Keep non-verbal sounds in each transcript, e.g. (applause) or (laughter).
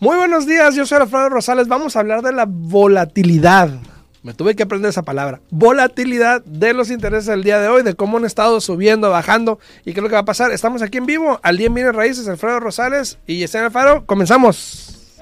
Muy buenos días, yo soy Alfredo Rosales. Vamos a hablar de la volatilidad. Me tuve que aprender esa palabra. Volatilidad de los intereses del día de hoy, de cómo han estado subiendo, bajando y qué es lo que va a pasar. Estamos aquí en vivo, al día en Raíces, Alfredo Rosales y Yesenia Alfaro. Comenzamos.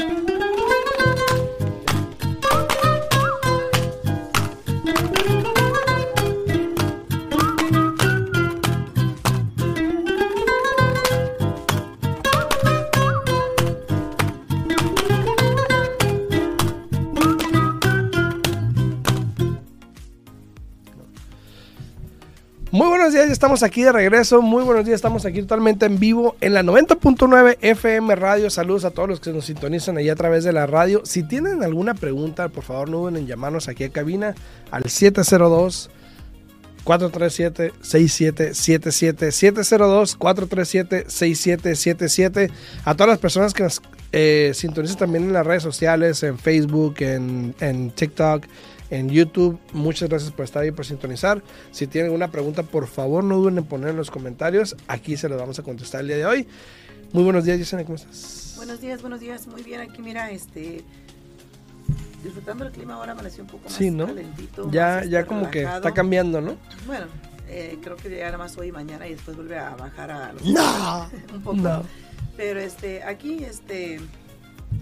Buenos días, ya estamos aquí de regreso. Muy buenos días, estamos aquí totalmente en vivo en la 90.9 FM Radio. Saludos a todos los que nos sintonizan ahí a través de la radio. Si tienen alguna pregunta, por favor no duden en llamarnos aquí a cabina al 702 437 6777 702 437 6777 a todas las personas que nos eh, sintonizan también en las redes sociales, en Facebook, en, en TikTok, en YouTube. Muchas gracias por estar ahí, por sintonizar. Si tienen alguna pregunta, por favor, no duden en poner en los comentarios. Aquí se los vamos a contestar el día de hoy. Muy buenos días, Yesenia, ¿cómo estás? Buenos días, buenos días. Muy bien, aquí mira, este disfrutando el clima ahora amaneció un poco más Sí, ¿no? calentito. Ya, más, ya este, como que está cambiando, ¿no? Bueno, eh, creo que llegará más hoy y mañana y después vuelve a bajar a los No, (laughs) un poco. no. Pero este, aquí, este,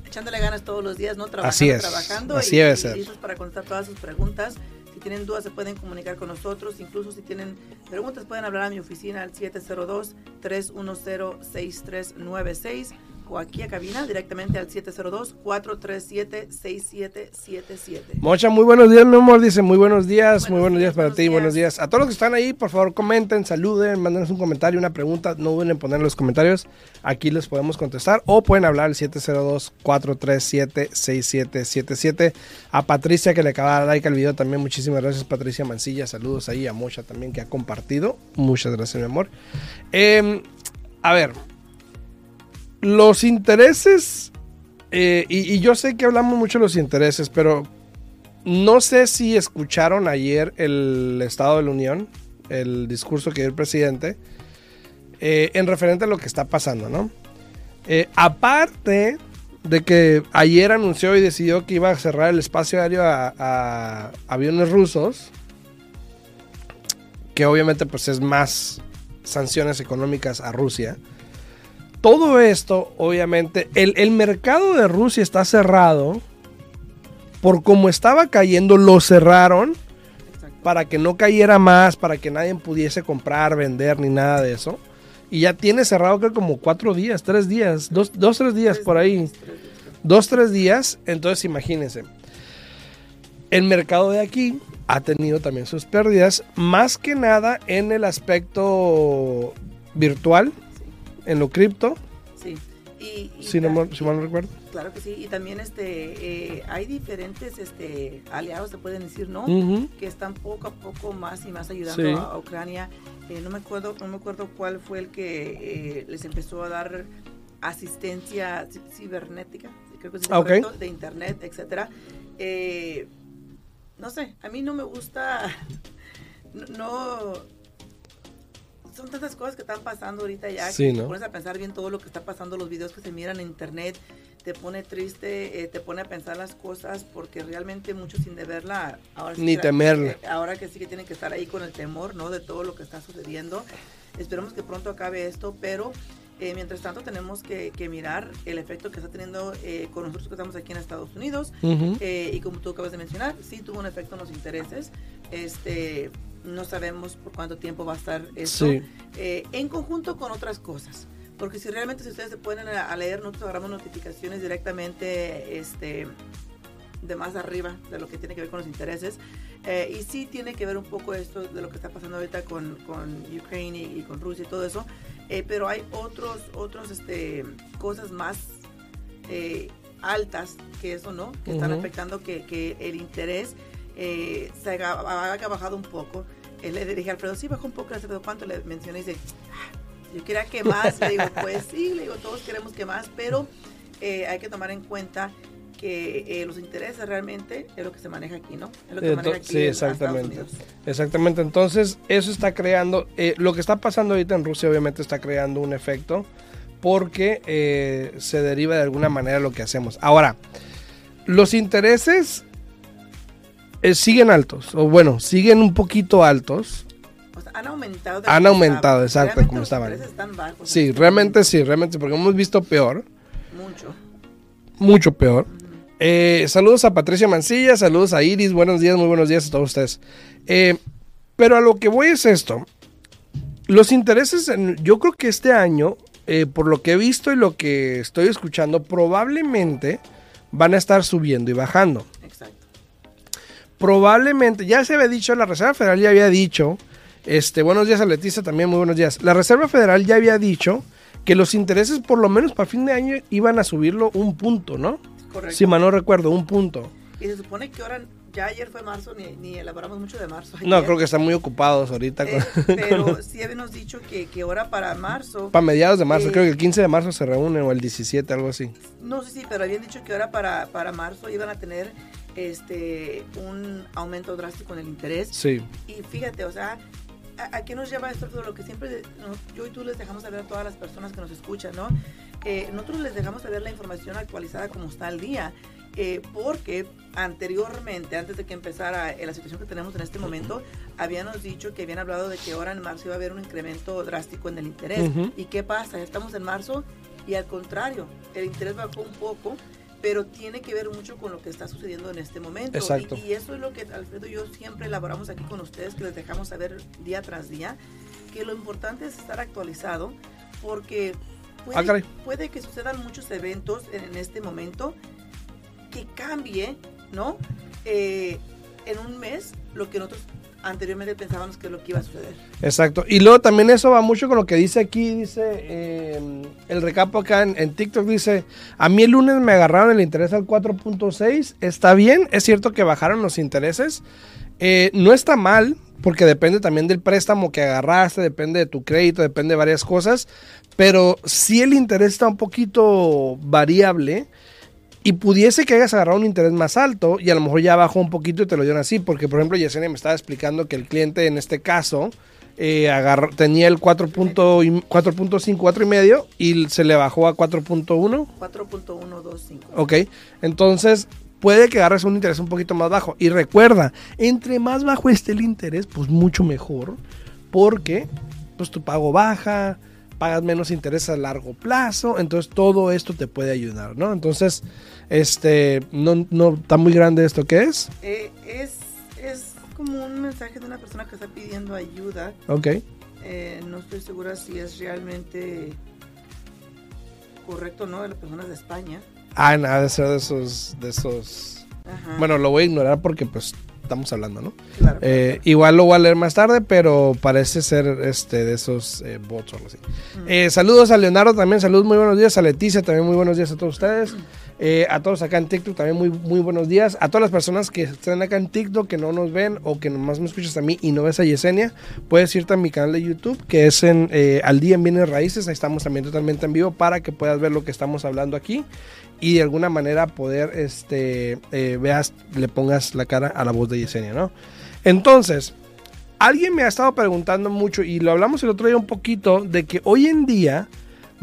echándole ganas todos los días, ¿no? Trabajando, Así es, trabajando. así y, debe y ser. listos para contestar todas sus preguntas. Si tienen dudas, se pueden comunicar con nosotros. Incluso si tienen preguntas, pueden hablar a mi oficina al 702-310-6396 o aquí a cabina directamente al 702-437-6777. Mocha, muy buenos días, mi amor. Dice muy buenos días, muy Buenos días días, para buenos ti, días. buenos días. A todos los que están ahí, por favor, comenten, saluden, mándenos un comentario, una pregunta. No duden en poner en los comentarios. Aquí les podemos contestar o pueden hablar al 702-437-6777. A Patricia, que le acaba de dar like al video también. Muchísimas gracias, Patricia Mancilla. Saludos ahí a Mocha también, que ha compartido. Muchas gracias, mi amor. Em, a ver, los intereses, eh, y, yo sé que hablamos mucho de los intereses, pero no sé si escucharon ayer el Estado de la Unión, el discurso que dio el presidente, eh, en referente a lo que está pasando, ¿no? Eh, aparte de que ayer anunció y decidió que iba a cerrar el espacio aéreo a, a aviones rusos, que obviamente pues es más sanciones económicas a Rusia. Todo esto, obviamente, el, el mercado de Rusia está cerrado. Por como estaba cayendo, lo cerraron para que no cayera más, para que nadie pudiese comprar, vender, ni nada de eso. Y ya tiene cerrado creo como cuatro días, tres días, dos, dos tres días por ahí. Dos, tres días. Entonces imagínense. El mercado de aquí ha tenido también sus pérdidas, más que nada en el aspecto virtual, en lo cripto, Sí. Y, y si, no, si mal no recuerdo. Claro que sí, y también este, eh, hay diferentes este, aliados, se pueden decir, ¿no? Que están poco a poco más y más ayudando Sí. a, Ucrania. Eh, no me acuerdo, no me acuerdo cuál fue el que eh, les empezó a dar asistencia ci- cibernética, creo que sí es Ah, ok. correcto, de internet, etcétera. No sé, a mí no me gusta, (laughs) no, no- son tantas cosas que están pasando ahorita ya Sí, que ¿no? te pones a pensar bien todo lo que está pasando, los videos que se miran en internet, te pone triste, eh, te pone a pensar las cosas porque realmente muchos sin deberla, ahora sí Ni que- temerla. eh, ahora que sí que tienen que estar ahí con el temor, ¿no? De todo lo que está sucediendo. Esperemos que pronto acabe esto, pero eh, mientras tanto tenemos que, que mirar el efecto que está teniendo eh, con nosotros que estamos aquí en Estados Unidos. Ujú. Eh, y como tú acabas de mencionar, sí tuvo un efecto en los intereses. Este, no sabemos por cuánto tiempo va a estar esto. Sí. eh, en conjunto con otras cosas. Porque si realmente si ustedes se ponen a, leer, nosotros agarramos notificaciones directamente este, de más arriba de lo que tiene que ver con los intereses. Eh, y sí tiene que ver un poco esto de lo que está pasando ahorita con, con Ucrania y, y con Rusia y todo eso. Eh, pero hay otros, otros este, cosas más eh, altas que eso, ¿no? Que están afectando que, que el interés se haya bajado un poco. Eh, le dije Alfredo, sí, bajó un poco, "¿Pero ¿cuánto le mencioné? Y dice, "Ah, yo quería que más. Le digo, pues sí, le digo, todos queremos que más, pero eh, hay que tomar en cuenta que eh, los intereses realmente es lo que se maneja aquí, ¿no? Es lo que maneja aquí sí, exactamente. Exactamente, entonces eso está creando, eh, lo que está pasando ahorita en Rusia obviamente está creando un efecto porque eh, se deriva de alguna manera lo que hacemos. Ahora, los intereses eh, siguen altos, o bueno, siguen un poquito altos. O sea, han aumentado. Han aumentado, exacto, como estaban. están bajos Sí, realmente sí, realmente, porque hemos visto peor. Mucho. mucho peor. Eh, saludos a Patricia Mancilla, saludos a Iris, buenos días, muy buenos días a todos ustedes. Eh, pero a lo que voy es esto. Los intereses, en- yo creo que este año, eh, por lo que he visto y lo que estoy escuchando, probablemente van a estar subiendo y bajando. Probablemente, ya se había dicho, la Reserva Federal ya había dicho, este, buenos días a Leticia también, muy buenos días. La Reserva Federal ya había dicho que los intereses por lo menos para fin de año iban a subirlo un punto, ¿no? Correcto. Si mal no recuerdo, un punto. Y se supone que ahora, ya ayer fue marzo, ni, ni elaboramos mucho de marzo. No, creo que están muy ocupados ahorita. Eh, con- pero (laughs) sí habíamos dicho que, que ahora para marzo, para mediados de marzo, Eh. creo que el 15 de marzo se reúnen o el 17, algo así. no sé si, pero habían dicho que ahora para, para marzo iban a tener este un aumento drástico en el interés. Sí, Y fíjate, o sea, ¿a, a qué nos lleva esto? Todo lo que siempre no, yo y tú les dejamos saber a todas las personas que nos escuchan, ¿no? Eh, nosotros les dejamos saber la información actualizada como está al día. eh, porque anteriormente, antes de que empezara eh, la situación que tenemos en este momento, habíamos dicho que habían hablado de que ahora en marzo iba a haber un incremento drástico en el interés. Ujú. ¿Y qué pasa? Estamos en marzo y al contrario, el interés bajó un poco, pero tiene que ver mucho con lo que está sucediendo en este momento. Exacto. Y, y eso es lo que Alfredo y yo siempre elaboramos aquí con ustedes, que les dejamos saber día tras día, que lo importante es estar actualizado, porque puede, Ah, puede que sucedan muchos eventos en, en este momento que cambie, ¿no? Eh, en un mes lo que nosotros anteriormente pensábamos que es lo que iba a suceder. exacto. Y luego también eso va mucho con lo que dice aquí, dice eh, el recapo acá en, TikTok, dice, a mí el lunes me agarraron el interés al 4.6, está bien, es cierto que bajaron los intereses, Eh, no está mal, porque depende también del préstamo que agarraste, depende de tu crédito, depende de varias cosas, pero si el interés está un poquito variable, y pudiese que hayas agarrado un interés más alto y a lo mejor ya bajó un poquito y te lo dieron así, porque por ejemplo Yesenia me estaba explicando que el cliente en este caso eh, agarró- tenía el 4 punto y- 4.5, 4 y medio y se le bajó a 4.1. 4.125. Ok, entonces puede que agarres un interés un poquito más bajo. Y recuerda, entre más bajo esté el interés, pues mucho mejor, porque pues tu pago baja, pagas menos interés a largo plazo, entonces todo esto te puede ayudar, ¿no? Entonces, este, no, no está muy grande esto que es, Eh, es, es como un mensaje de una persona que está pidiendo ayuda. ok, Eh, no estoy segura si es realmente correcto o no de las personas de España. ah, nada de ser de esos, de esos, Ajá, bueno, lo voy a ignorar porque pues estamos hablando, ¿no? claro. Eh, igual lo voy a leer más tarde, pero parece ser este de esos eh, bots o algo así. Mm. Eh, saludos a Leonardo también, saludos, muy buenos días. A Leticia también, muy buenos días a todos ustedes. Eh, a todos acá en TikTok también, muy, muy buenos días. A todas las personas que están acá en TikTok, que no nos ven o que nomás me escuchas a mí y no ves a Yesenia, puedes irte a mi canal de YouTube, que es en eh, Al Día en Bienes Raíces. Ahí estamos también totalmente en vivo para que puedas ver lo que estamos hablando aquí y de alguna manera poder, este, eh, veas, le pongas la cara a la voz de Yesenia, ¿no? Entonces, alguien me ha estado preguntando mucho y lo hablamos el otro día un poquito de que hoy en día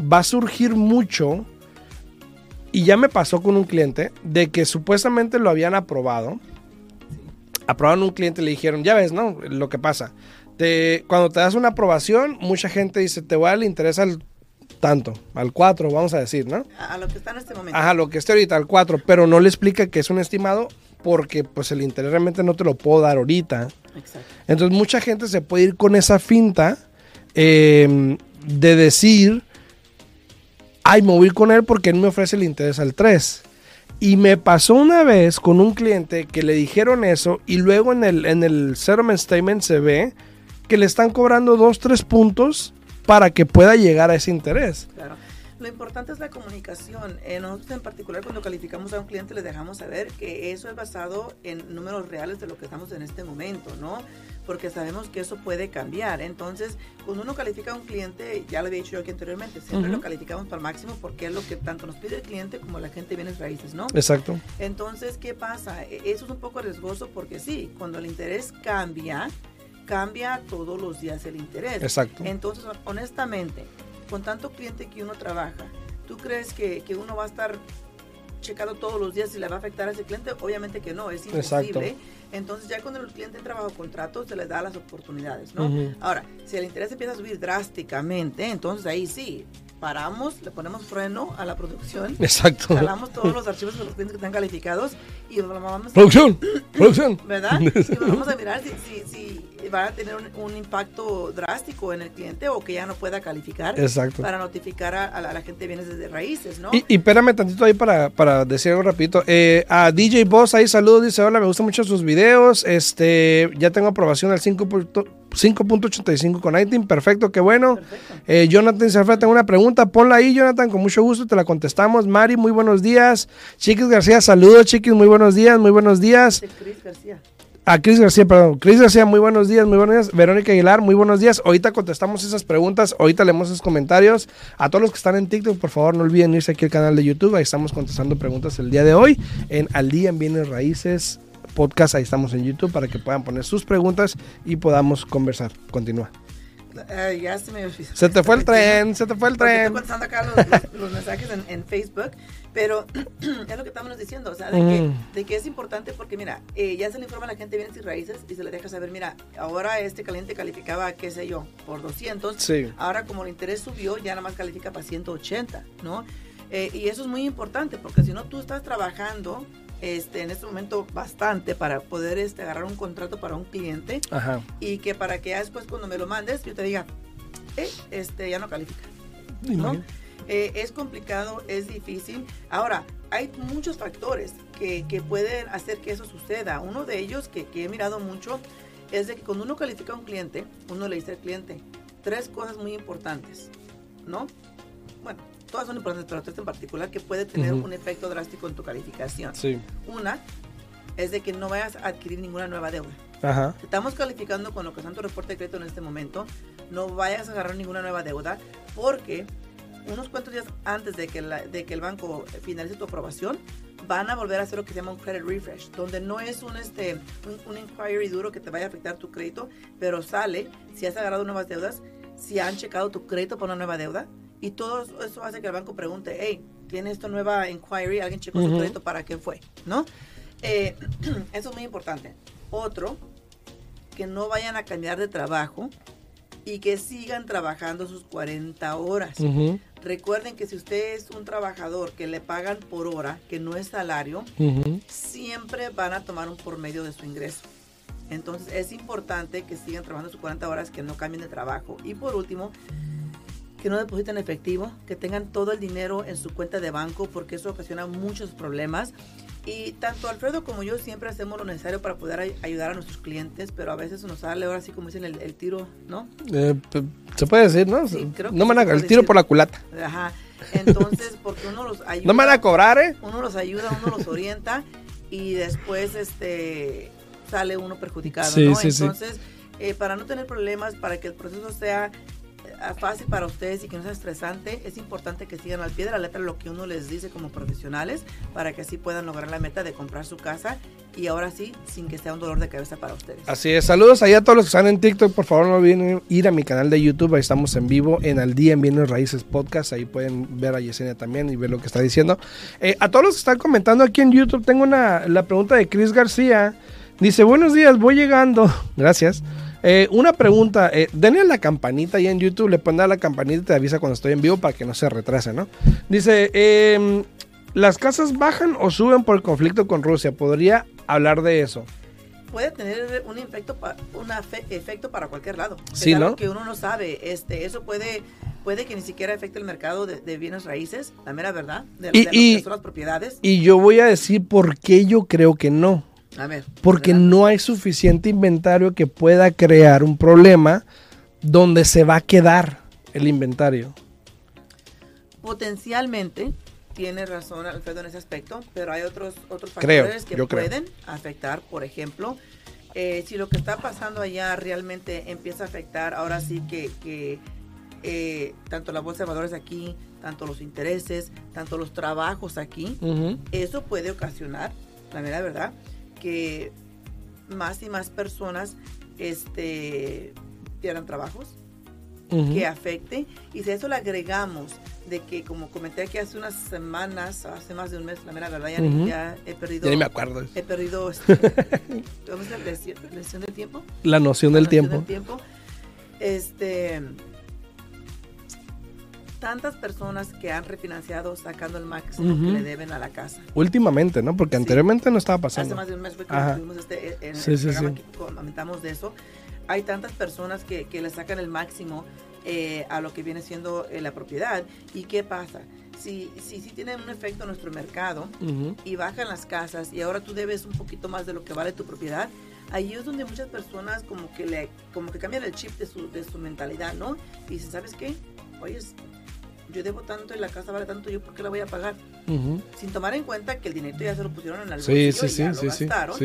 va a surgir mucho y ya me pasó con un cliente de que supuestamente lo habían aprobado. Aprobaron un cliente y le dijeron, ya ves, ¿no? Lo que pasa. Te, cuando te das una aprobación, mucha gente dice, te voy a dar el interés al tanto, al 4, vamos a decir, ¿no? a, a lo que está en este momento. Ajá, lo que esté ahorita, al 4, pero no le explica que es un estimado porque pues el interés realmente no te lo puedo dar ahorita. Exacto. Entonces mucha gente se puede ir con esa finta eh, de decir, ay, me voy con él porque él me ofrece el interés al 3. Y me pasó una vez con un cliente que le dijeron eso y luego en el, en el settlement statement se ve que le están cobrando 2, 3 puntos para que pueda llegar a ese interés. Claro. Lo importante es la comunicación. Eh, nosotros en particular cuando calificamos a un cliente le dejamos saber que eso es basado en números reales de lo que estamos en este momento, ¿no? Porque sabemos que eso puede cambiar. Entonces, cuando uno califica a un cliente, ya lo había dicho yo aquí anteriormente, siempre lo calificamos para el máximo porque es lo que tanto nos pide el cliente como la gente viene raíces, ¿no? Exacto. Entonces, ¿qué pasa? E, eso es un poco riesgoso porque sí, cuando el interés cambia, cambia todos los días el interés. Exacto. Entonces, honestamente, con tanto cliente que uno trabaja, ¿tú crees que, que uno va a estar checando todos los días si le va a afectar a ese cliente? Obviamente que no, es imposible. Entonces ya cuando el cliente entra bajo contrato se le da las oportunidades, ¿no? Ahora, si el interés empieza a subir drásticamente, entonces ahí sí, paramos, le ponemos freno a la producción. Exacto. Jalamos todos los archivos de los clientes que están calificados y vamos producción, (clears throat) producción. ¿Verdad? Y (laughs) vamos a mirar si, si, va a tener un, impacto drástico en el cliente o que ya no pueda calificar. Exacto. Para notificar a, la, gente de bienes desde raíces, ¿no? Y, espérame tantito ahí para, para decir algo rapidito. Eh, a DJ Boss ahí saludos, dice, hola, me gustan mucho sus videos. Este, ya tengo aprobación al 5 5.85 con iTunes, perfecto, qué bueno. Eh, Jonathan Serfra, tengo una pregunta, ponla ahí, Jonathan, con mucho gusto, te la contestamos. Mari, muy buenos días. Chiquis García, saludos, Chiquis, muy buenos días, muy buenos días. Chris García. A Cris García, perdón. Cris García, muy buenos días, muy buenos días. Verónica Aguilar, muy buenos días. Ahorita contestamos esas preguntas, ahorita leemos esos comentarios. A todos los que están en TikTok, por favor, no olviden irse aquí al canal de YouTube. Ahí estamos contestando preguntas el día de hoy en Al Día en Bienes Raíces podcast, ahí estamos en YouTube para que puedan poner sus preguntas y podamos conversar. Continúa. ya se, me... se te fue el tren, se te fue el tren. Estoy contestando acá los, mensajes en, Facebook, pero (clears throat) es lo que estamos diciendo, o sea, de, que, mm. de que, es importante porque, mira, eh, ya se le informa a la gente bienes y raíces y se le deja saber, mira, ahora este cliente calificaba, qué sé yo, por 200, sí. ahora como el interés subió, ya nada más califica para 180, ¿no? Eh, y eso es muy importante porque si no tú estás trabajando este, en este momento bastante para poder este, agarrar un contrato para un cliente y que para que ya después cuando me lo mandes yo te diga, eh, este, ya no califica. ¿no? Eh, es complicado, es difícil. Ahora, hay muchos factores que, que, pueden hacer que eso suceda. Uno de ellos que, que he mirado mucho es de que cuando uno califica a un cliente, uno le dice al cliente tres cosas muy importantes, ¿no? Bueno, todas son importantes, pero esta en particular que puede tener un efecto drástico en tu calificación. Sí. Una es de que no vayas a adquirir ninguna nueva deuda. Ajá. Estamos calificando con lo que es tu reporte de crédito en este momento, no vayas a agarrar ninguna nueva deuda porque unos cuantos días antes de que, de que el banco finalice tu aprobación, van a volver a hacer lo que se llama un credit refresh, donde no es un, este, un, un inquiry duro que te vaya a afectar tu crédito, pero sale si has agarrado nuevas deudas, si han checado tu crédito por una nueva deuda, y todo eso hace que el banco pregunte, hey, ¿tiene esta nueva inquiry? ¿Alguien checó su crédito para qué fue? ¿No? Eh, (clears throat) eso es muy importante. Otro, que no vayan a cambiar de trabajo y que sigan trabajando sus 40 horas. Recuerden que si usted es un trabajador que le pagan por hora, que no es salario, siempre van a tomar un por medio de su ingreso. Entonces es importante que sigan trabajando sus 40 horas, que no cambien de trabajo. Y por último, que no depositen efectivo, que tengan todo el dinero en su cuenta de banco, porque eso ocasiona muchos problemas. Y tanto Alfredo como yo siempre hacemos lo necesario para poder ayudar a nuestros clientes, pero a veces nos sale ahora así como dicen el, tiro, ¿no? Eh, se puede decir, ¿no? no me van a, el tiro por la culata. Ajá. Entonces, porque uno los ayuda. No me van a cobrar, ¿eh? Uno los ayuda, uno los orienta y después este sale uno perjudicado, ¿no? Entonces, eh, para no tener problemas, para que el proceso sea fácil para ustedes y que no sea estresante, es importante que sigan al pie de la letra lo que uno les dice como profesionales para que así puedan lograr la meta de comprar su casa y ahora sí, sin que sea un dolor de cabeza para ustedes. Así es, saludos ahí a todos los que están en TikTok, por favor no olviden ir a mi canal de YouTube, ahí estamos en vivo en Al Día en Bienes Raíces Podcast, ahí pueden ver a Yesenia también y ver lo que está diciendo. Eh, a todos los que están comentando aquí en YouTube, tengo una, la pregunta de Chris García, dice, buenos días, voy llegando, (laughs) gracias. Eh, una pregunta, eh, denle la campanita ahí en YouTube, le ponen a la campanita y te avisa cuando estoy en vivo para que no se retrase, ¿no? Dice, em, ¿las casas bajan o suben por el conflicto con Rusia? ¿Podría hablar de eso? Puede tener un efecto, un efecto para cualquier lado. Sí, ¿no? Que uno no sabe. Este, eso puede, puede que ni siquiera afecte el mercado de, bienes raíces, la mera verdad, de, y, las propiedades. Y yo voy a decir por qué yo creo que no. Porque no hay suficiente inventario que pueda crear un problema donde se va a quedar el inventario. Potencialmente, tiene razón Alfredo en ese aspecto, pero hay otros, otros Creo, factores que yo creo. pueden afectar, por ejemplo, eh, si lo que está pasando allá realmente empieza a afectar, ahora sí que, que, eh, tanto la bolsa de valores aquí, tanto los intereses, tanto los trabajos aquí, eso puede ocasionar, la mera verdad, que más y más personas este, pierdan trabajos, que afecte. Y si a eso le agregamos de que, como comenté aquí hace unas semanas, hace más de un mes, la mera verdad, ya, ya he perdido... Ya ni me acuerdo. He perdido... (laughs) Este, ¿Cómo? Lesión, lesión del tiempo. La noción del La noción tiempo. tiempo. Este... Tantas personas que han refinanciado sacando el máximo Ujú. que le deben a la casa. Últimamente, ¿no? Porque Sí. anteriormente no estaba Hace pasando. más de un mes fue que tuvimos este, en Sí, el sí, programa sí. que comentamos de eso. Hay tantas personas que, que le sacan el máximo eh, a lo que viene siendo eh, la propiedad. ¿Y qué pasa? Si, si, si tienen un efecto en nuestro mercado Ujú. y bajan las casas y ahora tú debes un poquito más de lo que vale tu propiedad, ahí es donde muchas personas como que le como que cambian el chip de su, de su mentalidad, ¿no? Y dicen, ¿sabes qué? Oye, yo debo tanto y la casa vale tanto, ¿yo por qué la voy a pagar? Ujú. Sin tomar en cuenta que el dinero ya se lo pusieron en el Sí, sí, y sí, ya lo sí, sí, gastaron.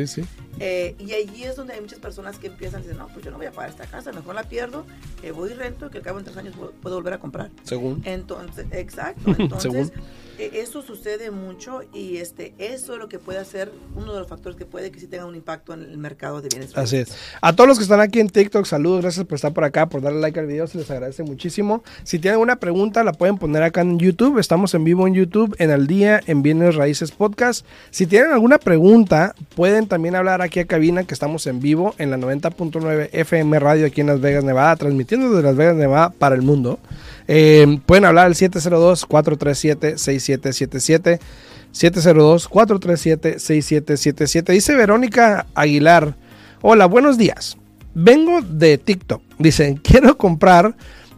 Eh, y allí es donde hay muchas personas que empiezan a decir, no, pues yo no voy a pagar esta casa, mejor la pierdo, eh, voy y rento, que al cabo en tres años puedo, volver a comprar. Según. Entonces, exacto, (laughs) entonces Según. eh, eso sucede mucho y este eso es lo que puede hacer uno de los factores que puede que sí tenga un impacto en el mercado de bienes Así es. A todos los que están aquí en TikTok, saludos, gracias por estar por acá, por darle like al video, se les agradece muchísimo. Si tienen alguna pregunta, la pueden poner acá en YouTube. Estamos en vivo en YouTube, en Al Día, en Bienes Raíces Podcast. Si tienen alguna pregunta, pueden también hablar aquí a cabina, que estamos en vivo en la 90.9 FM Radio aquí en Las Vegas, Nevada, transmitiendo desde Las Vegas, Nevada para el mundo. Eh, pueden hablar al 702-437-6777. 702-437-6777. Dice Verónica Aguilar. Hola, buenos días. Vengo de TikTok. Dicen, quiero comprar,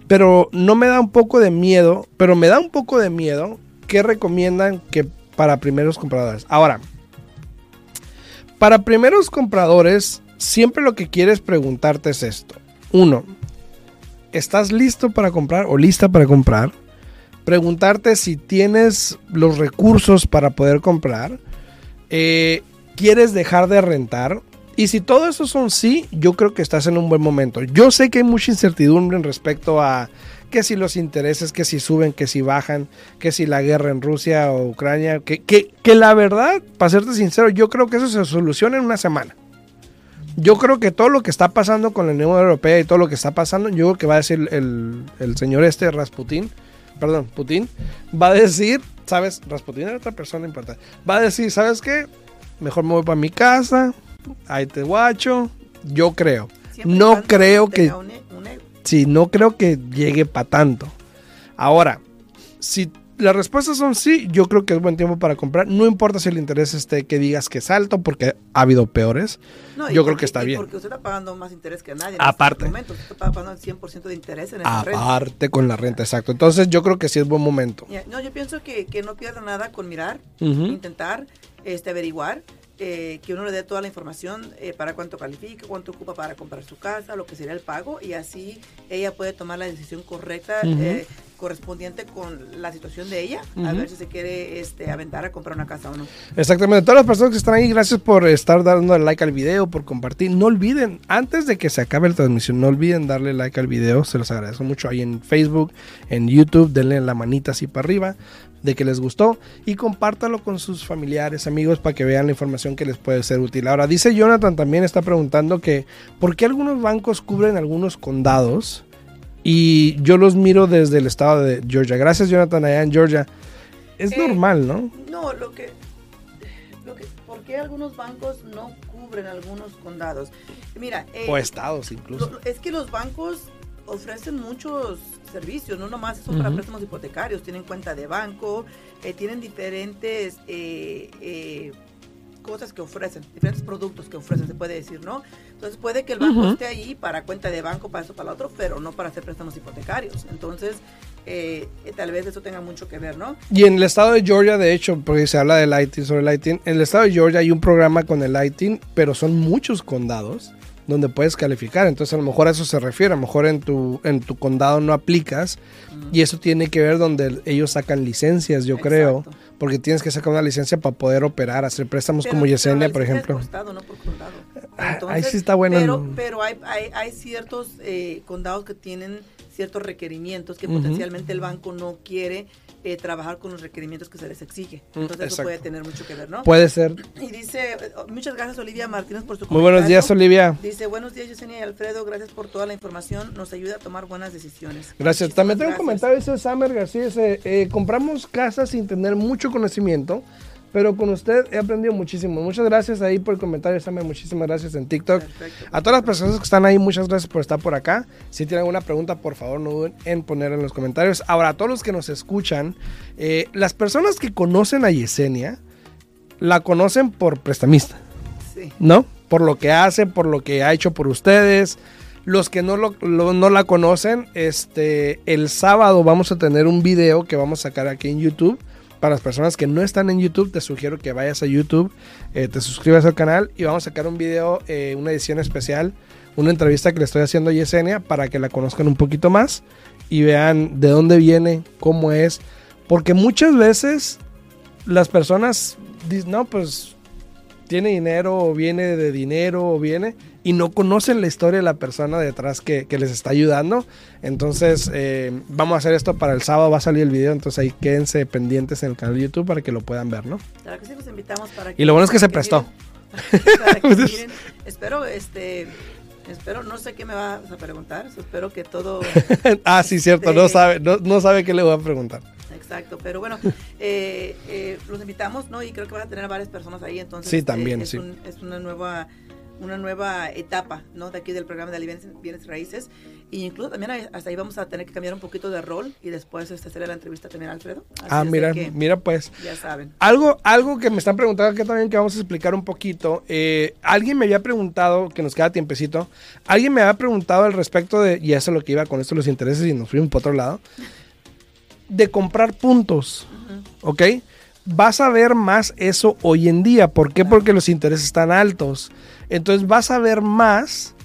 pero no me da un poco de miedo, pero me da un poco de miedo. ¿Qué recomiendan que para primeros compradores? Ahora, para primeros compradores, siempre lo que quieres preguntarte es esto. Uno, ¿estás listo para comprar o lista para comprar? Preguntarte si tienes los recursos para poder comprar. Eh, ¿Quieres dejar de rentar? Y si todo eso son sí, yo creo que estás en un buen momento. Yo sé que hay mucha incertidumbre en respecto a que si los intereses, que si suben, que si bajan, que si la guerra en Rusia o Ucrania, que, que, la verdad, para serte sincero, yo creo que eso se soluciona en una semana. Yo creo que todo lo que está pasando con la Unión Europea y todo lo que está pasando, yo creo que va a decir el, el señor este Rasputín, perdón, Putin, va a decir, ¿sabes? Rasputín era otra persona importante. Va a decir, ¿sabes qué? Mejor me voy para mi casa, ahí te guacho. Yo creo. Siempre No creo que, un e- un ego. sí, no creo que llegue para tanto. Ahora, si las respuestas son sí, yo creo que es buen tiempo para comprar. No importa si el interés esté que digas que es alto, porque ha habido peores. No, Yo creo que está bien. Porque usted está pagando más interés que nadie. en Aparte. este momento. Usted está pagando el 100% de interés en esa renta. Aparte con la renta, exacto. Entonces yo creo que sí es buen momento. Ya, No, yo pienso que, que no pierda nada con mirar, Ujú. intentar este, averiguar, eh, que uno le dé toda la información eh, para cuánto califica, cuánto ocupa para comprar su casa, lo que sería el pago, y así ella puede tomar la decisión correcta, Ujú. eh, correspondiente con la situación de ella, a Ujú. ver si se quiere este, aventar a comprar una casa o no. Exactamente. Todas las personas que están ahí, gracias por estar dando like al video, por compartir. No olviden, antes de que se acabe la transmisión, no olviden darle like al video. Se los agradezco mucho ahí en Facebook, en YouTube. Denle la manita así para arriba de que les gustó y compártalo con sus familiares, amigos, para que vean la información que les puede ser útil. Ahora, dice Jonathan también está preguntando que ¿por qué algunos bancos cubren algunos condados? Y yo los miro desde el estado de Georgia. Gracias, Jonathan, allá en Georgia. Es Eh, normal, ¿no? No, lo que, lo que, ¿por qué algunos bancos no cubren algunos condados? Mira, eh, O estados incluso. Lo- es que los bancos ofrecen muchos servicios, no nomás son para Ujú. préstamos hipotecarios, tienen cuenta de banco, eh, tienen diferentes eh, eh, cosas que ofrecen, diferentes productos que ofrecen, se puede decir, ¿no? Entonces puede que el banco esté ahí para cuenta de banco, para eso, para lo otro, pero no para hacer préstamos hipotecarios. Entonces, eh, tal vez eso tenga mucho que ver, ¿no? Y en el estado de Georgia, de hecho, porque se habla del ITIN, sobre el ITIN, en el estado de Georgia hay un programa con el ITIN, pero son muchos condados donde puedes calificar. Entonces a lo mejor a eso se refiere. A lo mejor en tu, en tu condado no aplicas. Y eso tiene que ver donde ellos sacan licencias, yo creo. Porque tienes que sacar una licencia para poder operar, hacer préstamos como Yesenia, por ejemplo. Por estado, no por condado. Ah, ahí sí está bueno. Pero, pero hay, hay, hay, ciertos eh, condados que tienen ciertos requerimientos que potencialmente el banco no quiere eh, trabajar con los requerimientos que se les exige. Mm, Entonces eso puede tener mucho que ver, ¿no? Puede ser. Y dice, muchas gracias Olivia Martínez por su Muy buenos días Olivia. Dice, buenos días Yesenia y Alfredo, gracias por toda la información, nos ayuda a tomar buenas decisiones. Gracias. También tengo un comentario, dice Samer García, dice, eh, compramos casas sin tener mucho conocimiento pero con usted he aprendido muchísimo. Muchas gracias ahí por el comentario, Samuel. Muchísimas gracias en TikTok. A todas las personas que están ahí, muchas gracias por estar por acá. Si tienen alguna pregunta, por favor, no duden en poner en los comentarios. Ahora, a todos los que nos escuchan, eh, las personas que conocen a Yesenia, la conocen por prestamista. Sí. ¿No? Por lo que hace, por lo que ha hecho por ustedes. Los que no, lo, no la conocen, este, el sábado vamos a tener un video que vamos a sacar aquí en YouTube para las personas que no están en YouTube, te sugiero que vayas a YouTube, eh, te suscribas al canal y vamos a sacar un video, eh, una edición especial, una entrevista que le estoy haciendo a Yesenia para que la conozcan un poquito más y vean de dónde viene, cómo es. Porque muchas veces las personas dicen, no, pues tiene dinero o viene de dinero o viene y no conocen la historia de la persona detrás que, les está ayudando. Entonces, eh, vamos a hacer esto para el sábado, va a salir el video, entonces ahí quédense pendientes en el canal de YouTube para que lo puedan ver, ¿no? Claro que sí, los invitamos para que... Y lo bueno es que se prestó. (laughs) (laughs) espero, este... Espero, no sé qué me vas a preguntar, espero que todo... (laughs) ah, sí, cierto, no, sabe, no, sabe qué le voy a preguntar. Exacto, pero bueno, eh, eh, los invitamos, ¿no? Y creo que van a tener varias personas ahí, entonces... Sí, también, sí. es una nueva una nueva etapa, ¿no? De aquí del programa de bienes, bienes raíces. Y incluso también hasta ahí vamos a tener que cambiar un poquito de rol y después este, hacer la entrevista también a Alfredo. ah, mira, mira pues. Ya saben. Algo, algo que me están preguntando aquí también que vamos a explicar un poquito. Eh, alguien me había preguntado, que nos queda tiempecito, alguien me había preguntado al respecto de, y eso es lo que iba con esto los intereses y nos fuimos por otro lado, de comprar puntos, ¿ok? Vas a ver más eso hoy en día. ¿Por qué? Porque los intereses están altos. Entonces vas a ver más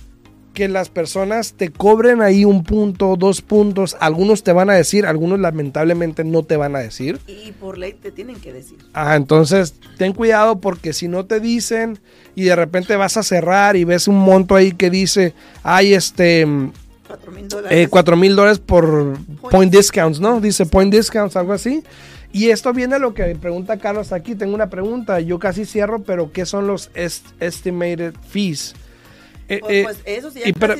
que las personas te cobren ahí un punto, dos puntos. Algunos te van a decir, algunos lamentablemente no te van a decir. Y por ley te tienen que decir. Ah, entonces ten cuidado porque si no te dicen y de repente vas a cerrar y ves un monto ahí que dice, hay este... Cuatro mil dólares. Eh, mil dólares por point discounts, ¿no? Dice point discounts, algo así. Y esto viene a lo que pregunta Carlos aquí. Tengo una pregunta. Yo casi cierro, pero ¿qué son los estimated fees? Eh, pues, eh, pues eso sí, pero,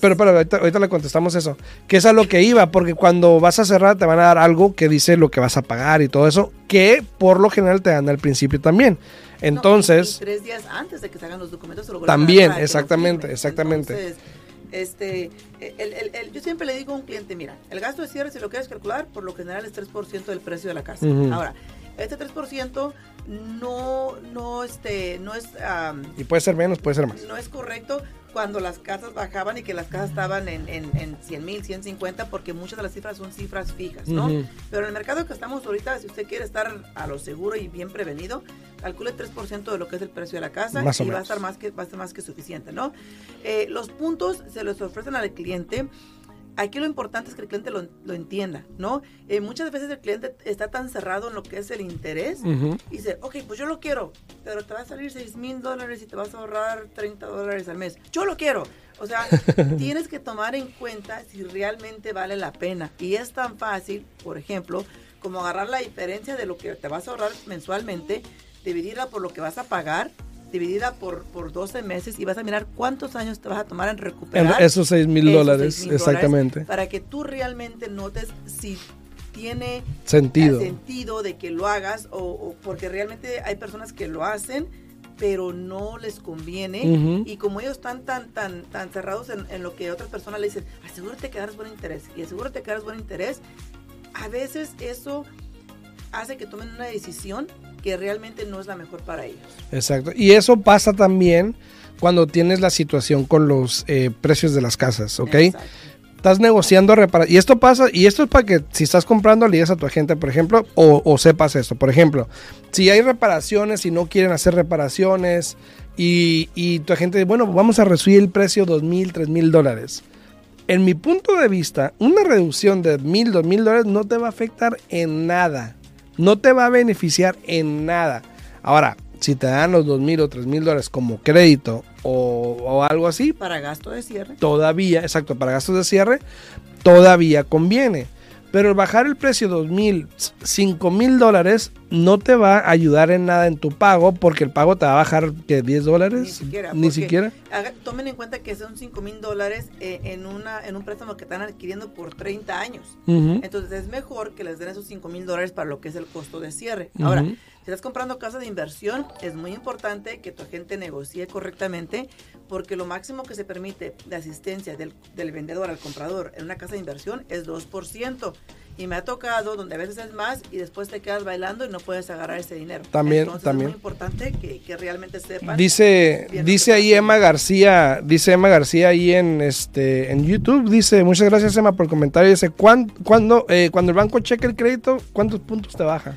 pero, pero, ahorita, le contestamos eso. Que es a lo que iba, porque cuando vas a cerrar te van a dar algo que dice lo que vas a pagar y todo eso, que por lo general te dan al principio también. Entonces... tres días antes de que se hagan los documentos. también, exactamente, exactamente. Este, el, yo siempre le digo a un cliente, mira, el gasto de cierre, si lo quieres calcular, por lo general es 3% del precio de la casa. Ahora, este 3% no, no, este, no es... y puede ser menos, puede ser más. No es correcto cuando las casas bajaban y que las casas estaban en, en, en 100 mil, 150, porque muchas de las cifras son cifras fijas, ¿no? Pero en el mercado que estamos ahorita, si usted quiere estar a lo seguro y bien prevenido, calcule 3% de lo que es el precio de la casa y va a, estar más que, va a estar más que suficiente, ¿no? Eh, los puntos se los ofrecen al cliente aquí lo importante es que el cliente lo, entienda, ¿no? Eh, muchas veces el cliente está tan cerrado en lo que es el interés y dice, ok, pues yo lo quiero, pero te va a salir 6 mil dólares y te vas a ahorrar 30 dólares al mes. Yo lo quiero. O sea, (laughs) tienes que tomar en cuenta si realmente vale la pena. Y es tan fácil, por ejemplo, como agarrar la diferencia de lo que te vas a ahorrar mensualmente, dividirla por lo que vas a pagar dividida por, por 12 meses y vas a mirar cuántos años te vas a tomar en recuperar. esos 6 mil dólares, exactamente. para que tú realmente notes si tiene sentido, sentido de que lo hagas o, porque realmente hay personas que lo hacen pero no les conviene y como ellos están tan tan tan cerrados en, en, lo que otras personas le dicen asegúrate que das buen interés y asegúrate que das buen interés a veces eso hace que tomen una decisión que realmente no es la mejor para ellos. Exacto. Y eso pasa también cuando tienes la situación con los eh, precios de las casas, ¿ok? estás negociando reparaciones. Y esto pasa, y esto es para que si estás comprando, le digas a tu agente, por ejemplo, o, o sepas esto. Por ejemplo, si hay reparaciones y no quieren hacer reparaciones, y, y tu agente dice, bueno, vamos a reducir el precio dos mil, tres mil dólares. En mi punto de vista, una reducción de mil, dos mil dólares no te va a afectar en nada. No te va a beneficiar en nada. Ahora, si te dan los dos mil o tres mil dólares como crédito o, o algo así, Para gasto de cierre. todavía, exacto, para gastos de cierre, todavía conviene. Pero el bajar el precio dos mil, cinco mil dólares no te va a ayudar en nada en tu pago porque el pago te va a bajar que 10 dólares. Ni siquiera. Ni siquiera. haga- tomen en cuenta que son 5 mil dólares eh, en, una, en un préstamo que están adquiriendo por 30 años. Entonces es mejor que les den esos 5 mil dólares para lo que es el costo de cierre. Ahora. Si estás comprando casa de inversión, es muy importante que tu agente negocie correctamente porque lo máximo que se permite de asistencia del, del vendedor al comprador en una casa de inversión es 2%. Y me ha tocado donde a veces es más y después te quedas bailando y no puedes agarrar ese dinero. También, Entonces también. es muy importante que, que realmente sepan. Dice, dice ahí Emma García, dice Emma García ahí en este en YouTube, dice, muchas gracias Emma por el comentario, dice, ¿cuán- cuando, eh, cuando el banco cheque el crédito, ¿cuántos puntos te baja?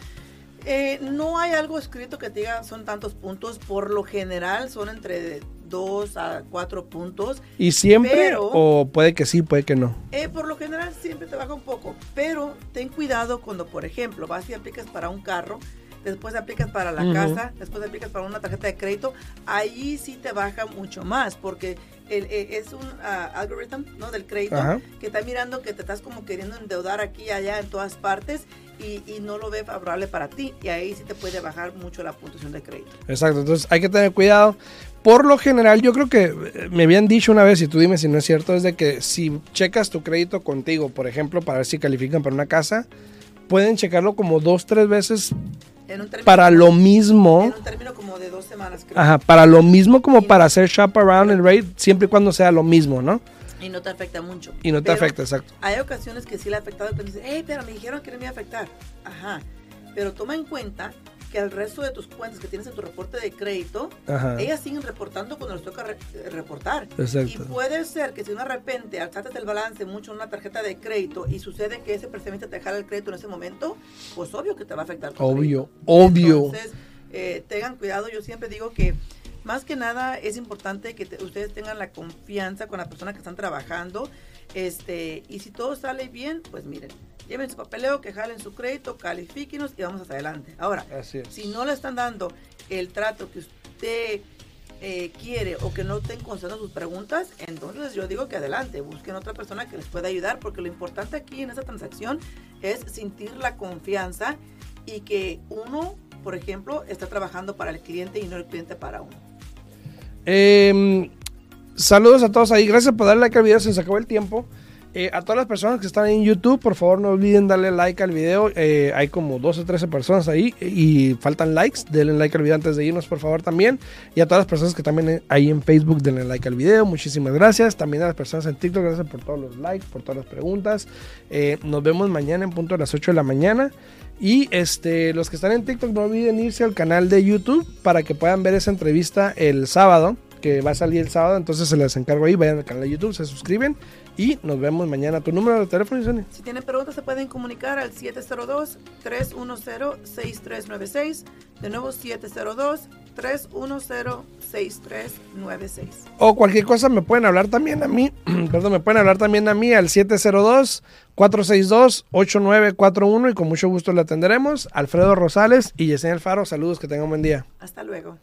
Eh, no hay algo escrito que te diga son tantos puntos. Por lo general son entre 2 a 4 puntos. ¿Y siempre? Pero- o puede que sí, puede que no. Eh, por lo general siempre te baja un poco. Pero ten cuidado cuando, por ejemplo, vas y aplicas para un carro. Después aplicas para la Ujú. casa, después aplicas para una tarjeta de crédito, ahí sí te baja mucho más, porque el, eh, es un ah, algoritmo ¿no? del crédito Ajá. que está mirando que te estás como queriendo endeudar aquí y allá en todas partes y, y no lo ve favorable para ti. Y ahí sí te puede bajar mucho la puntuación de crédito. Exacto, entonces hay que tener cuidado. Por lo general, yo creo que eh, me habían dicho una vez, y tú dime si no es cierto, es de que si checas tu crédito contigo, por ejemplo, para ver si califican para una casa, pueden checarlo como dos, tres veces En un término, para lo mismo. en un término como de dos semanas, creo. Ajá, para lo mismo como para hacer shop around el rate, siempre y cuando sea lo mismo, ¿no? Y no te afecta mucho. Y no te Pero afecta, exacto. Hay ocasiones que sí le ha afectado, que dices, hey, pero me dijeron que no me iba a afectar. Ajá. Pero toma en cuenta que al resto de tus cuentas que tienes en tu reporte de crédito, Ajá. ellas siguen reportando cuando les toca re- reportar. Exacto. Y puede ser que si de repente alzaste el balance mucho en una tarjeta de crédito y sucede que ese precisamente te jala el crédito en ese momento, pues obvio que te va a afectar. tu Obvio, crédito. obvio. Entonces, eh, tengan cuidado. Yo siempre digo que más que nada es importante que te- ustedes tengan la confianza con la persona que están trabajando. Este, y si todo sale bien, pues miren, lleven su papeleo, que jalen su crédito, califíquenos y vamos hacia adelante. Ahora, si no le están dando el trato que usted eh, quiere o que no estén contestando sus preguntas, entonces yo digo que adelante, busquen otra persona que les pueda ayudar, porque lo importante aquí en esta transacción es sentir la confianza y que uno, por ejemplo, está trabajando para el cliente y no el cliente para uno. Eh, saludos a todos ahí. Gracias por darle like al video. Se nos acabó el tiempo. Eh, a todas las personas que están en YouTube, por favor no olviden darle like al video. Eh, hay como 12 o 13 personas ahí y faltan likes. Denle like al video antes de irnos, por favor, también. Y a todas las personas que también eh, ahí en Facebook, denle like al video. Muchísimas gracias. También a las personas en TikTok, gracias por todos los likes, por todas las preguntas. Nos vemos mañana en punto de las 8 de la mañana. Y este, los que están en TikTok, no olviden irse al canal de YouTube para que puedan ver esa entrevista el sábado, que va a salir el sábado. Entonces se les encargo ahí, vayan al canal de YouTube, se suscriben y nos vemos mañana. ¿Tu número de teléfono, Isani? Si tienen preguntas, se pueden comunicar al 702-310-6396. De nuevo, 702-310-6396. O cualquier cosa me pueden hablar también a mí, (clears throat) perdón, me pueden hablar también a mí al 702-462-8941 y con mucho gusto le atenderemos. Alfredo Rosales y Yesenia Alfaro, saludos, que tengan un buen día. Hasta luego.